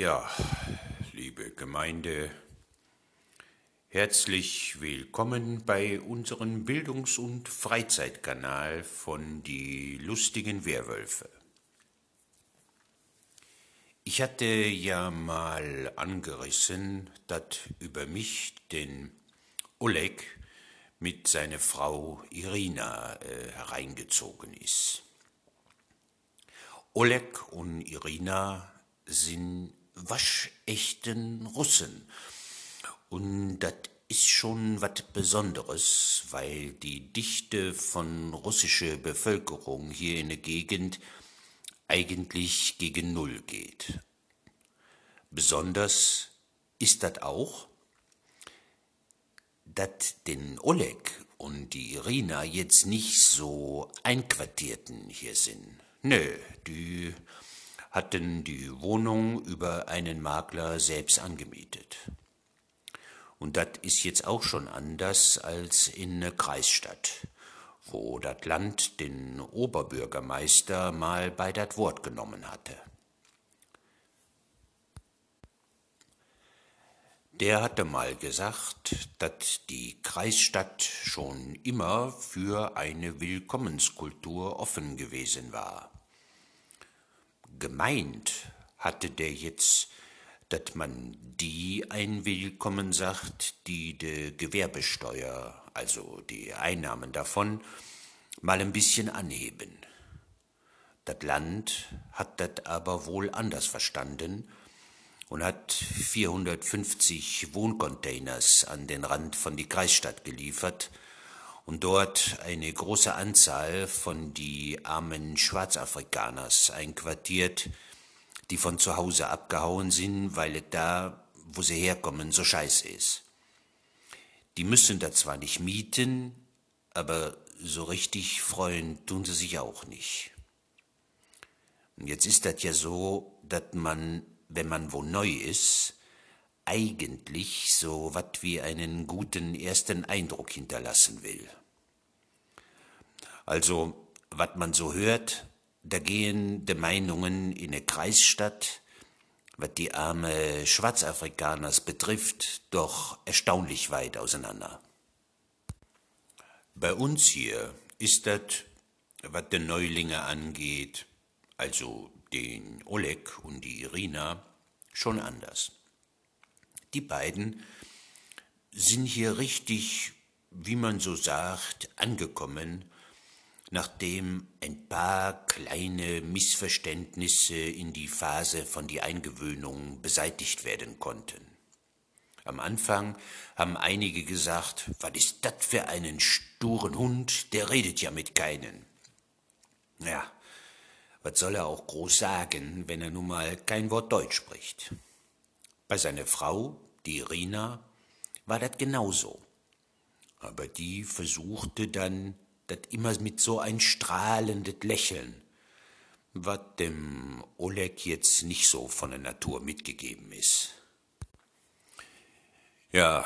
Ja, liebe Gemeinde, herzlich willkommen bei unserem Bildungs- und Freizeitkanal von Die lustigen Werwölfe. Ich hatte ja mal angerissen, dass über mich den Oleg mit seiner Frau Irina äh, hereingezogen ist. Oleg und Irina sind waschechten Russen. Und das ist schon was Besonderes, weil die Dichte von russischer Bevölkerung hier in der Gegend eigentlich gegen Null geht. Besonders ist das auch, dass den Oleg und die Irina jetzt nicht so Einquartierten hier sind. Nö, die hatten die Wohnung über einen Makler selbst angemietet. Und das ist jetzt auch schon anders als in ne Kreisstadt, wo das Land den Oberbürgermeister mal bei dat Wort genommen hatte. Der hatte mal gesagt, dass die Kreisstadt schon immer für eine Willkommenskultur offen gewesen war gemeint hatte der jetzt, dass man die einwillkommen sagt, die de Gewerbesteuer, also die Einnahmen davon, mal ein bisschen anheben. Das Land hat das aber wohl anders verstanden und hat 450 Wohncontainers an den Rand von die Kreisstadt geliefert, und dort eine große Anzahl von die armen Schwarzafrikaners einquartiert, die von zu Hause abgehauen sind, weil es da, wo sie herkommen, so scheiße ist. Die müssen da zwar nicht mieten, aber so richtig freuen tun sie sich auch nicht. Und jetzt ist das ja so, dass man, wenn man wo neu ist, eigentlich so wat wie einen guten ersten Eindruck hinterlassen will. Also, wat man so hört, da gehen de Meinungen in ne Kreisstadt, wat die arme Schwarzafrikaners betrifft, doch erstaunlich weit auseinander. Bei uns hier ist dat, wat de Neulinge angeht, also den Oleg und die Irina, schon anders. Die beiden sind hier richtig, wie man so sagt, angekommen nachdem ein paar kleine Missverständnisse in die Phase von die Eingewöhnung beseitigt werden konnten. Am Anfang haben einige gesagt, was ist das für einen sturen Hund, der redet ja mit keinen. Ja, was soll er auch groß sagen, wenn er nun mal kein Wort Deutsch spricht? Bei seiner Frau, die Irina, war das genauso. Aber die versuchte dann das immer mit so ein strahlendes Lächeln, was dem Oleg jetzt nicht so von der Natur mitgegeben ist. Ja,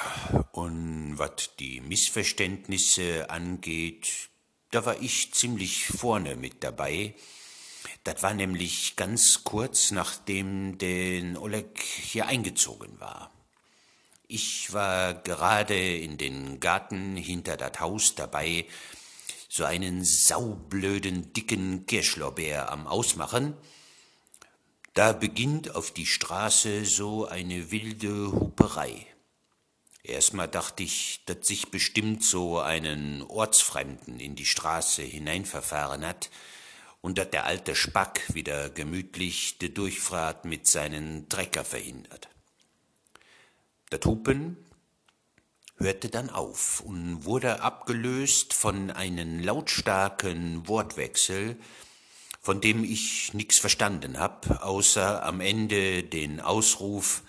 und was die Missverständnisse angeht, da war ich ziemlich vorne mit dabei. Das war nämlich ganz kurz nachdem den Oleg hier eingezogen war. Ich war gerade in den Garten hinter das Haus dabei, so einen saublöden, dicken Kirschlorbeer am Ausmachen, da beginnt auf die Straße so eine wilde Huperei. Erstmal dachte ich, dass sich bestimmt so einen Ortsfremden in die Straße hineinverfahren hat und dass der alte Spack wieder gemütlich die Durchfahrt mit seinen Trecker verhindert. Das Hupen hörte dann auf und wurde abgelöst von einem lautstarken Wortwechsel, von dem ich nix verstanden hab, außer am Ende den Ausruf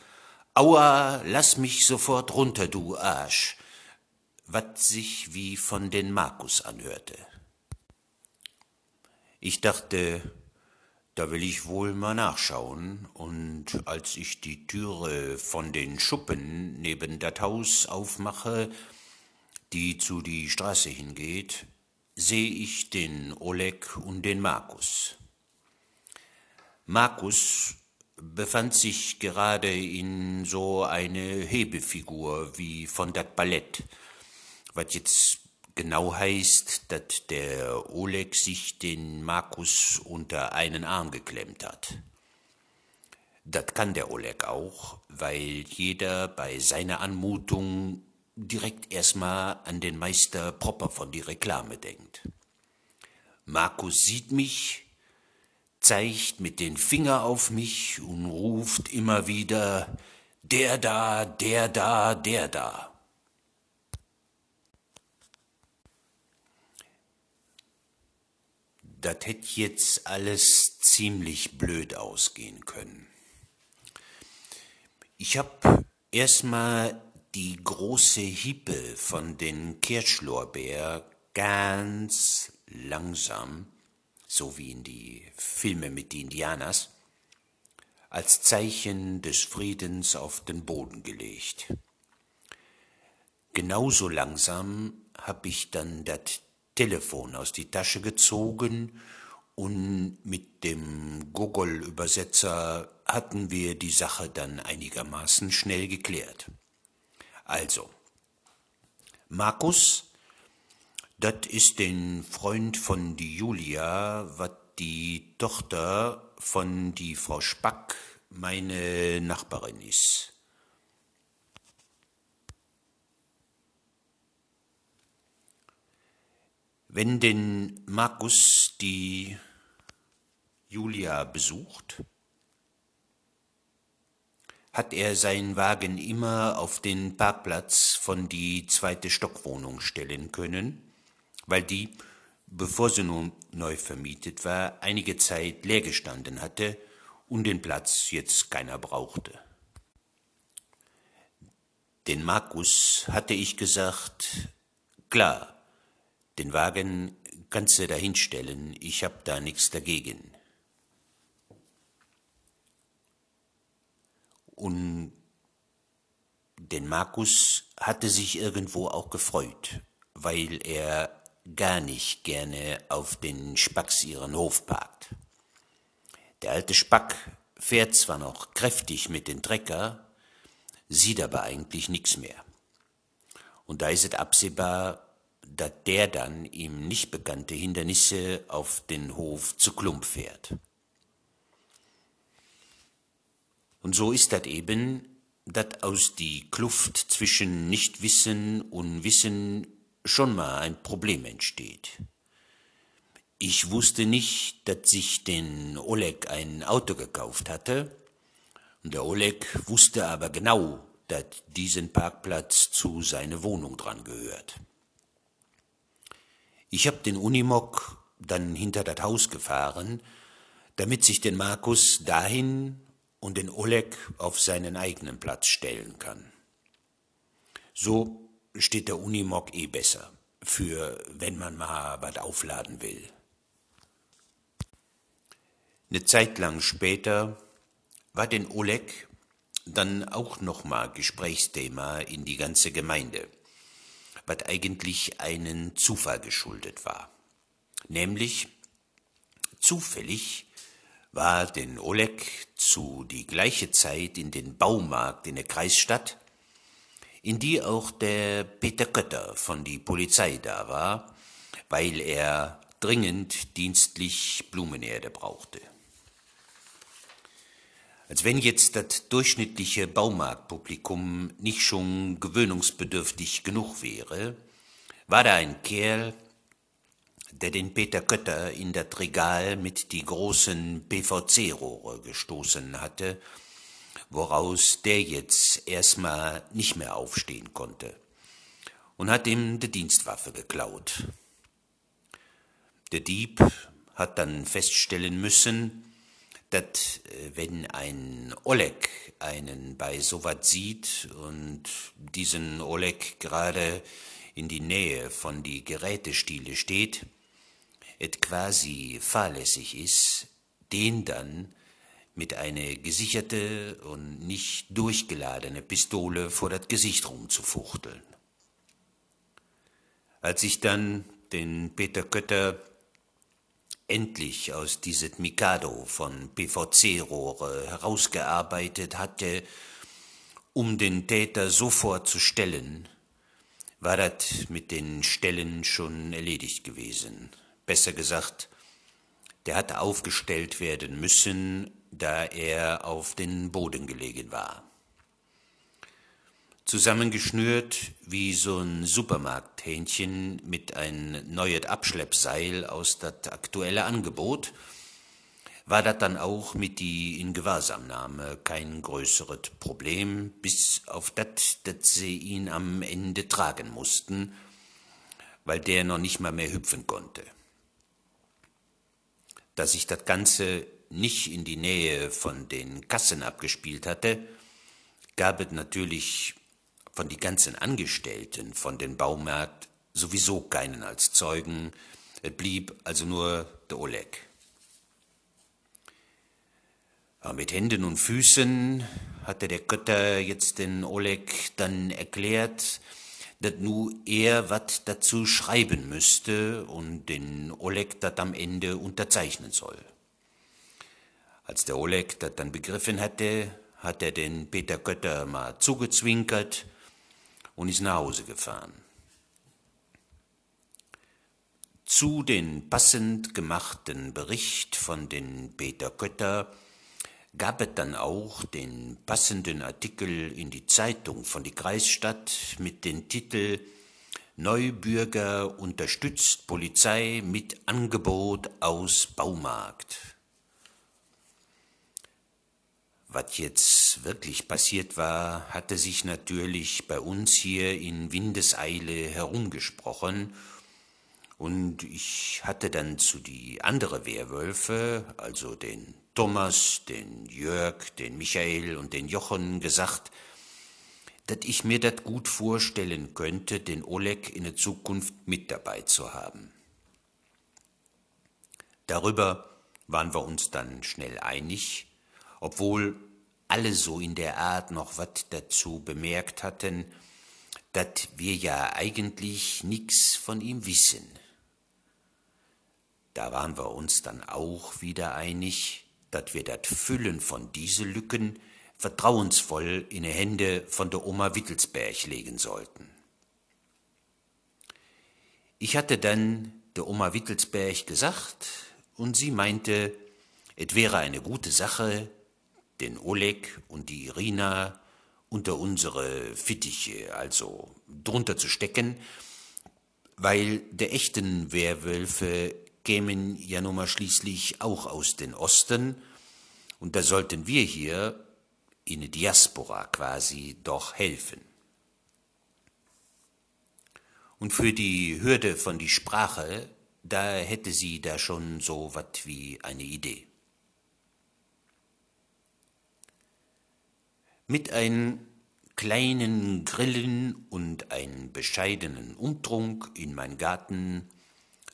Aua, lass mich sofort runter, du Arsch, wat sich wie von den Markus anhörte. Ich dachte, da will ich wohl mal nachschauen, und als ich die Türe von den Schuppen neben dat Haus aufmache, die zu die Straße hingeht, seh ich den Oleg und den Markus. Markus befand sich gerade in so eine Hebefigur wie von dat Ballett, was jetzt genau heißt, dass der Oleg sich den Markus unter einen Arm geklemmt hat. Das kann der Oleg auch, weil jeder bei seiner Anmutung direkt erstmal an den Meister Propper von die Reklame denkt. Markus sieht mich, zeigt mit den Finger auf mich und ruft immer wieder, der da, der da, der da. Das hätte jetzt alles ziemlich blöd ausgehen können. Ich hab erstmal die große Hippe von den Kirschlorbeer ganz langsam, so wie in die Filme mit den Indianers, als Zeichen des Friedens auf den Boden gelegt. Genauso langsam hab ich dann das Telefon aus die Tasche gezogen und mit dem Gogol-Übersetzer hatten wir die Sache dann einigermaßen schnell geklärt. Also, Markus, das ist den Freund von die Julia, wat die Tochter von die Frau Spack, meine Nachbarin ist. Wenn denn Markus die Julia besucht, hat er seinen Wagen immer auf den Parkplatz von die zweite Stockwohnung stellen können, weil die, bevor sie nun neu vermietet war, einige Zeit leer gestanden hatte und den Platz jetzt keiner brauchte. Den Markus hatte ich gesagt, klar, den Wagen kannst du dahinstellen, ich hab da nichts dagegen. Und den Markus hatte sich irgendwo auch gefreut, weil er gar nicht gerne auf den Spacks ihren Hof parkt. Der alte Spack fährt zwar noch kräftig mit den Trecker, sieht aber eigentlich nichts mehr. Und da ist es absehbar, dass der dann ihm nicht bekannte Hindernisse auf den Hof zu Klump fährt. Und so ist das eben, dass aus die Kluft zwischen Nichtwissen und Wissen schon mal ein Problem entsteht. Ich wusste nicht, dass sich den Oleg ein Auto gekauft hatte, und der Oleg wusste aber genau, dass diesen Parkplatz zu seiner Wohnung dran gehört. Ich hab den Unimog dann hinter das Haus gefahren, damit sich den Markus dahin und den Oleg auf seinen eigenen Platz stellen kann. So steht der Unimog eh besser, für wenn man mal was aufladen will. Eine Zeit lang später war den Oleg dann auch noch mal Gesprächsthema in die ganze Gemeinde was eigentlich einen Zufall geschuldet war. Nämlich zufällig war den Oleg zu die gleiche Zeit in den Baumarkt in der Kreisstadt, in die auch der Peter Kötter von die Polizei da war, weil er dringend dienstlich Blumenerde brauchte. Als wenn jetzt das durchschnittliche Baumarktpublikum nicht schon gewöhnungsbedürftig genug wäre, war da ein Kerl, der den Peter Kötter in das Regal mit die großen PVC-Rohre gestoßen hatte, woraus der jetzt erstmal nicht mehr aufstehen konnte, und hat ihm die Dienstwaffe geklaut. Der Dieb hat dann feststellen müssen, dass äh, wenn ein Oleg einen bei sowas sieht und diesen Oleg gerade in die Nähe von die Gerätestiele steht, et quasi fahrlässig ist, den dann mit eine gesicherte und nicht durchgeladene Pistole vor das Gesicht rumzufuchteln. Als ich dann den Peter Kötter endlich aus diesem Mikado von PVC-Rohre herausgearbeitet hatte, um den Täter sofort zu stellen, war das mit den Stellen schon erledigt gewesen. Besser gesagt, der hatte aufgestellt werden müssen, da er auf den Boden gelegen war zusammengeschnürt wie so ein Supermarkthähnchen mit ein neues Abschleppseil aus dat aktuelle Angebot, war dat dann auch mit die in Gewahrsamnahme kein größeres Problem, bis auf dat, dat sie ihn am Ende tragen mussten, weil der noch nicht mal mehr hüpfen konnte. Da sich das Ganze nicht in die Nähe von den Kassen abgespielt hatte, gab es natürlich von die ganzen Angestellten von den Baumarkt sowieso keinen als Zeugen, es blieb also nur der Oleg. Aber mit Händen und Füßen hatte der Götter jetzt den Oleg dann erklärt, dass nu er wat dazu schreiben müsste und den Oleg dat am Ende unterzeichnen soll. Als der Oleg das dann begriffen hatte, hat er den Peter Götter mal zugezwinkert und ist nach Hause gefahren. Zu den passend gemachten Bericht von den Peter Kötter gab es dann auch den passenden Artikel in die Zeitung von die Kreisstadt mit dem Titel Neubürger unterstützt Polizei mit Angebot aus Baumarkt. Was jetzt wirklich passiert war, hatte sich natürlich bei uns hier in Windeseile herumgesprochen, und ich hatte dann zu die andere Werwölfe, also den Thomas, den Jörg, den Michael und den Jochen gesagt, dass ich mir das gut vorstellen könnte, den Oleg in der Zukunft mit dabei zu haben. Darüber waren wir uns dann schnell einig, obwohl alle so in der Art noch wat dazu bemerkt hatten, dat wir ja eigentlich nix von ihm wissen. Da waren wir uns dann auch wieder einig, dat wir dat Füllen von diese Lücken vertrauensvoll in die Hände von der Oma Wittelsberg legen sollten. Ich hatte dann der Oma Wittelsberg gesagt, und sie meinte, es wäre eine gute Sache, den Oleg und die Irina unter unsere Fittiche, also drunter zu stecken, weil der echten Werwölfe kämen ja nun mal schließlich auch aus den Osten, und da sollten wir hier in der Diaspora quasi doch helfen. Und für die Hürde von die Sprache, da hätte sie da schon so wat wie eine Idee. Mit ein kleinen Grillen und ein bescheidenen Umtrunk in mein Garten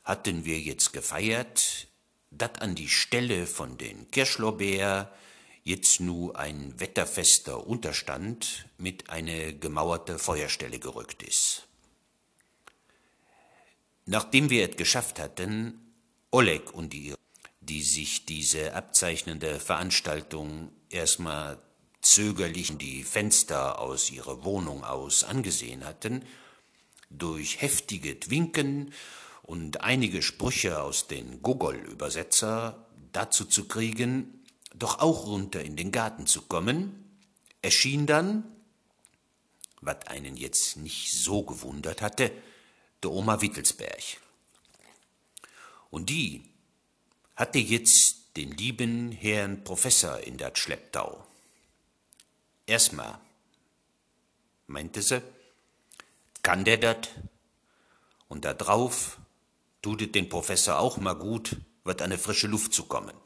hatten wir jetzt gefeiert, dat an die Stelle von den Kirschlorbeer jetzt nu ein wetterfester Unterstand mit eine gemauerte Feuerstelle gerückt ist. Nachdem wir es geschafft hatten, Oleg und die, die sich diese abzeichnende Veranstaltung erstmal zögerlich die Fenster aus ihrer Wohnung aus angesehen hatten, durch heftige Winken und einige Sprüche aus den Gogol-Übersetzer dazu zu kriegen, doch auch runter in den Garten zu kommen, erschien dann, was einen jetzt nicht so gewundert hatte, der Oma Wittelsberg. Und die hatte jetzt den lieben Herrn Professor in dat Schlepptau. Erstmal, meinte sie, kann der dat? Und da drauf tut es den Professor auch mal gut, wird eine frische Luft zu kommen.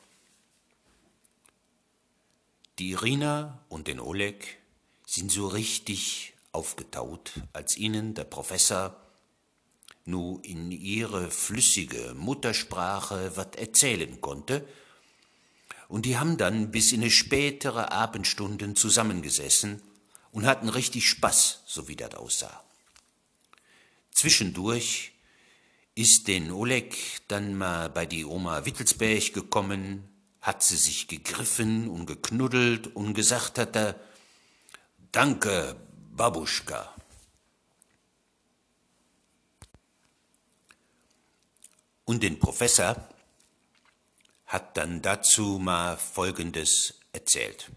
Die Irina und den Oleg sind so richtig aufgetaut, als ihnen der Professor nu in ihre flüssige Muttersprache wat erzählen konnte, und die haben dann bis in eine spätere Abendstunden zusammengesessen und hatten richtig Spaß, so wie das aussah. Zwischendurch ist den Oleg dann mal bei die Oma Wittelsberg gekommen, hat sie sich gegriffen und geknuddelt und gesagt hat er, Danke, Babuschka. Und den Professor hat dann dazu mal Folgendes erzählt.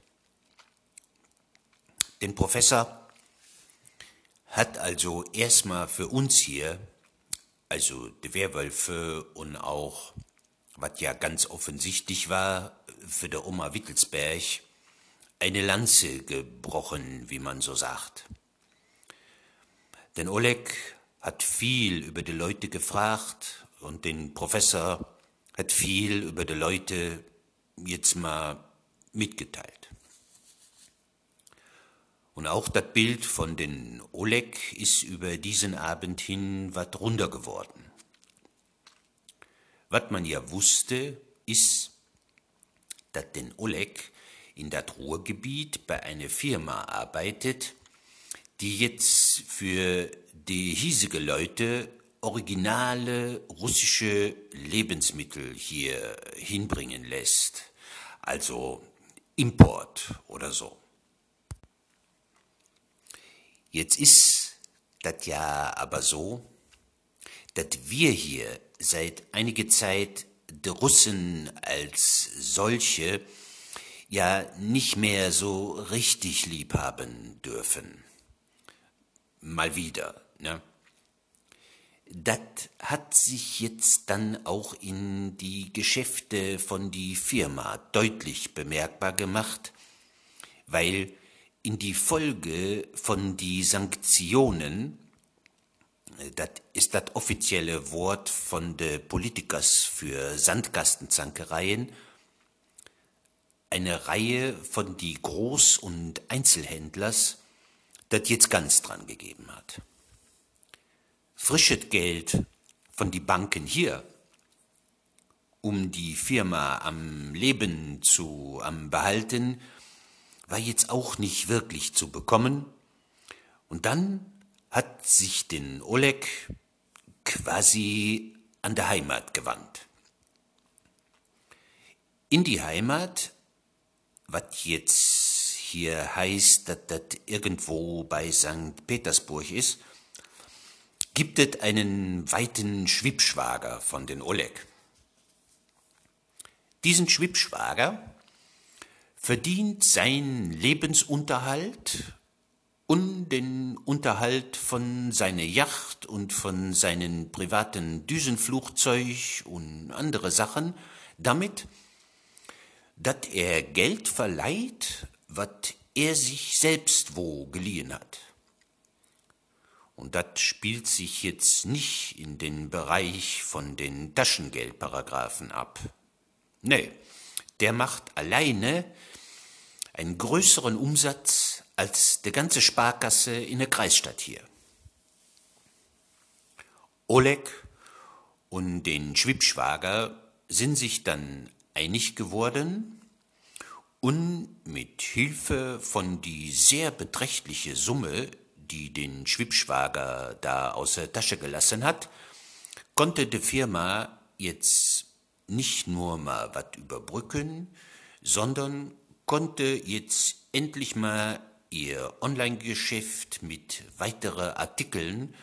Den Professor hat also erstmal für uns hier, also die Werwölfe und auch, was ja ganz offensichtlich war, für der Oma Wittelsberg, eine Lanze gebrochen, wie man so sagt. Denn Oleg hat viel über die Leute gefragt und den Professor hat viel über die Leute jetzt mal mitgeteilt. Und auch das Bild von den Oleg ist über diesen Abend hin wat runder geworden. Was man ja wusste, ist, dass den Oleg in das Ruhrgebiet bei einer Firma arbeitet, die jetzt für die hiesige Leute originale russische Lebensmittel hier hinbringen lässt, also Import oder so. Jetzt ist das ja aber so, dass wir hier seit einiger Zeit die Russen als solche ja nicht mehr so richtig lieb haben dürfen. Mal wieder, ne? Das hat sich jetzt dann auch in die Geschäfte von die Firma deutlich bemerkbar gemacht, weil in die Folge von die Sanktionen, das ist das offizielle Wort von de Politikers für Sandkastenzankereien, eine Reihe von die Groß- und Einzelhändlers das jetzt ganz dran gegeben hat. Frisches Geld von die Banken hier, um die Firma am Leben zu am behalten, war jetzt auch nicht wirklich zu bekommen. Und dann hat sich den Oleg quasi an der Heimat gewandt. In die Heimat was jetzt hier heißt, dass das irgendwo bei St. Petersburg ist, gibt es einen weiten Schwibschwager von den Oleg. Diesen Schwibschwager verdient seinen Lebensunterhalt und den Unterhalt von seiner Yacht und von seinen privaten Düsenflugzeug und andere Sachen damit, dass er Geld verleiht, was er sich selbst wo geliehen hat. Und das spielt sich jetzt nicht in den Bereich von den Taschengeldparagraphen ab. Nee, der macht alleine einen größeren Umsatz als der ganze Sparkasse in der Kreisstadt hier. Oleg und den Schwibschwager sind sich dann einig geworden und mit Hilfe von die sehr beträchtliche Summe, die den Schwibschwager da aus der Tasche gelassen hat, konnte die Firma jetzt nicht nur mal was überbrücken, sondern konnte jetzt endlich mal ihr Online-Geschäft mit weiteren Artikeln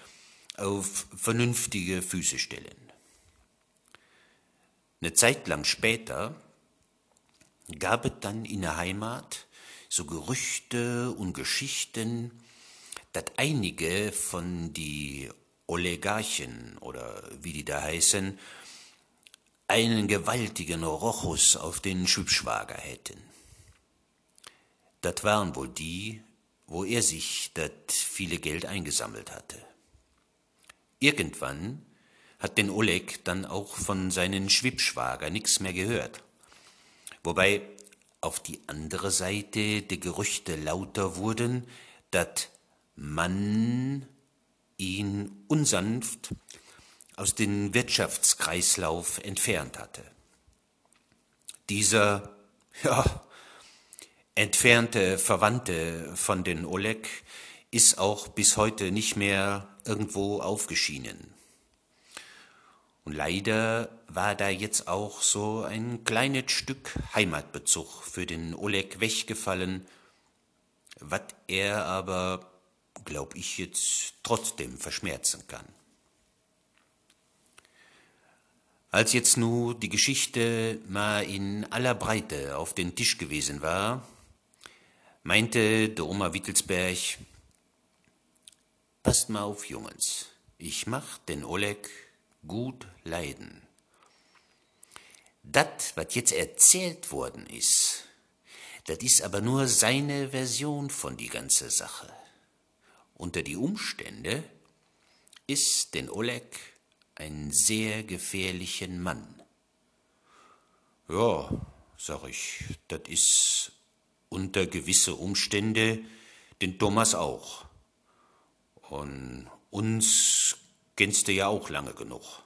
auf vernünftige Füße stellen. Eine Zeit lang später gab es dann in der Heimat so Gerüchte und Geschichten, dass einige von die Oligarchen oder wie die da heißen, einen gewaltigen Rochus auf den Schübschwager hätten. Das waren wohl die, wo er sich das viele Geld eingesammelt hatte. Irgendwann hat den Oleg dann auch von seinen Schwibschwager nichts mehr gehört. Wobei auf die andere Seite die Gerüchte lauter wurden, dass man ihn unsanft aus dem Wirtschaftskreislauf entfernt hatte. Dieser, ja, entfernte Verwandte von den Oleg ist auch bis heute nicht mehr irgendwo aufgeschienen. Und leider war da jetzt auch so ein kleines Stück Heimatbezug für den Oleg weggefallen, was er aber, glaub ich, jetzt trotzdem verschmerzen kann. Als jetzt nu die Geschichte mal in aller Breite auf den Tisch gewesen war, meinte der Oma Wittelsberg, passt mal auf, Jungens, ich mach den Oleg gut leiden. Das, was jetzt erzählt worden ist, das ist aber nur seine Version von die ganze Sache. Unter die Umstände ist den Oleg ein sehr gefährlichen Mann. Ja, sag ich, das ist unter gewisse Umstände den Thomas auch. Und uns kennst du ja auch lange genug.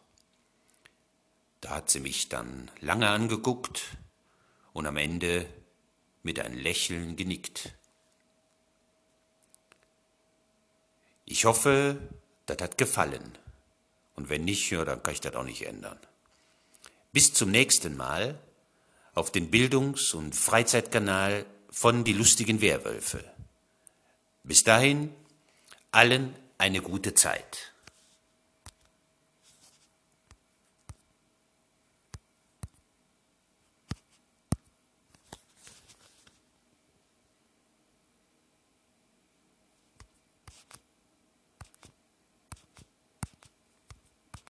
Da hat sie mich dann lange angeguckt und am Ende mit ein Lächeln genickt. Ich hoffe, das hat gefallen. Und wenn nicht, ja, dann kann ich das auch nicht ändern. Bis zum nächsten Mal auf den Bildungs- und Freizeitkanal von Die lustigen Werwölfe. Bis dahin, allen eine gute Zeit.